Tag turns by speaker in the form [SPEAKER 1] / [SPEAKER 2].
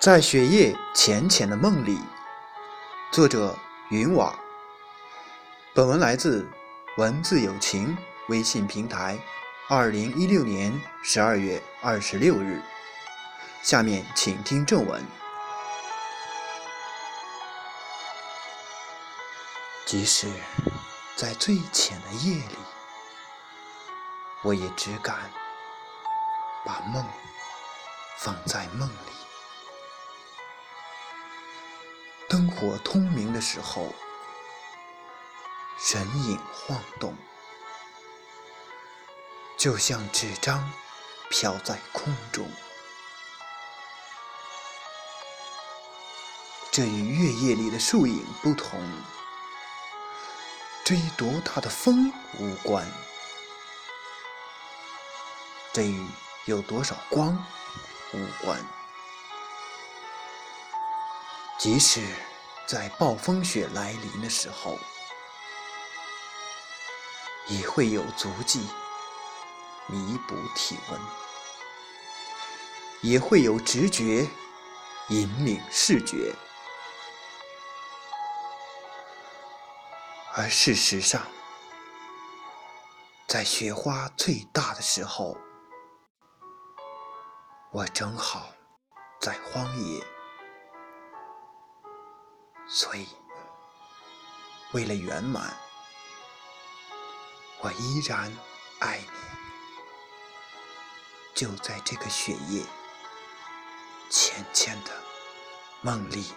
[SPEAKER 1] 在雪夜浅浅的梦里，作者云瓦。本文来自文字有情微信平台，二零一六年十二月二十六日。下面请听正文。即使在最浅的夜里，我也只敢把梦放在梦里。灯火通明的时候，人影晃动，就像纸张飘在空中。这与月夜里的树影不同，这与多大的风无关，这与有多少光无关。即使在暴风雪来临的时候，也会有足迹弥补体温，也会有直觉引领视觉。而事实上，在雪花最大的时候，我正好在荒野。所以，为了圆满，我依然爱你。就在这个雪夜，浅浅的梦里。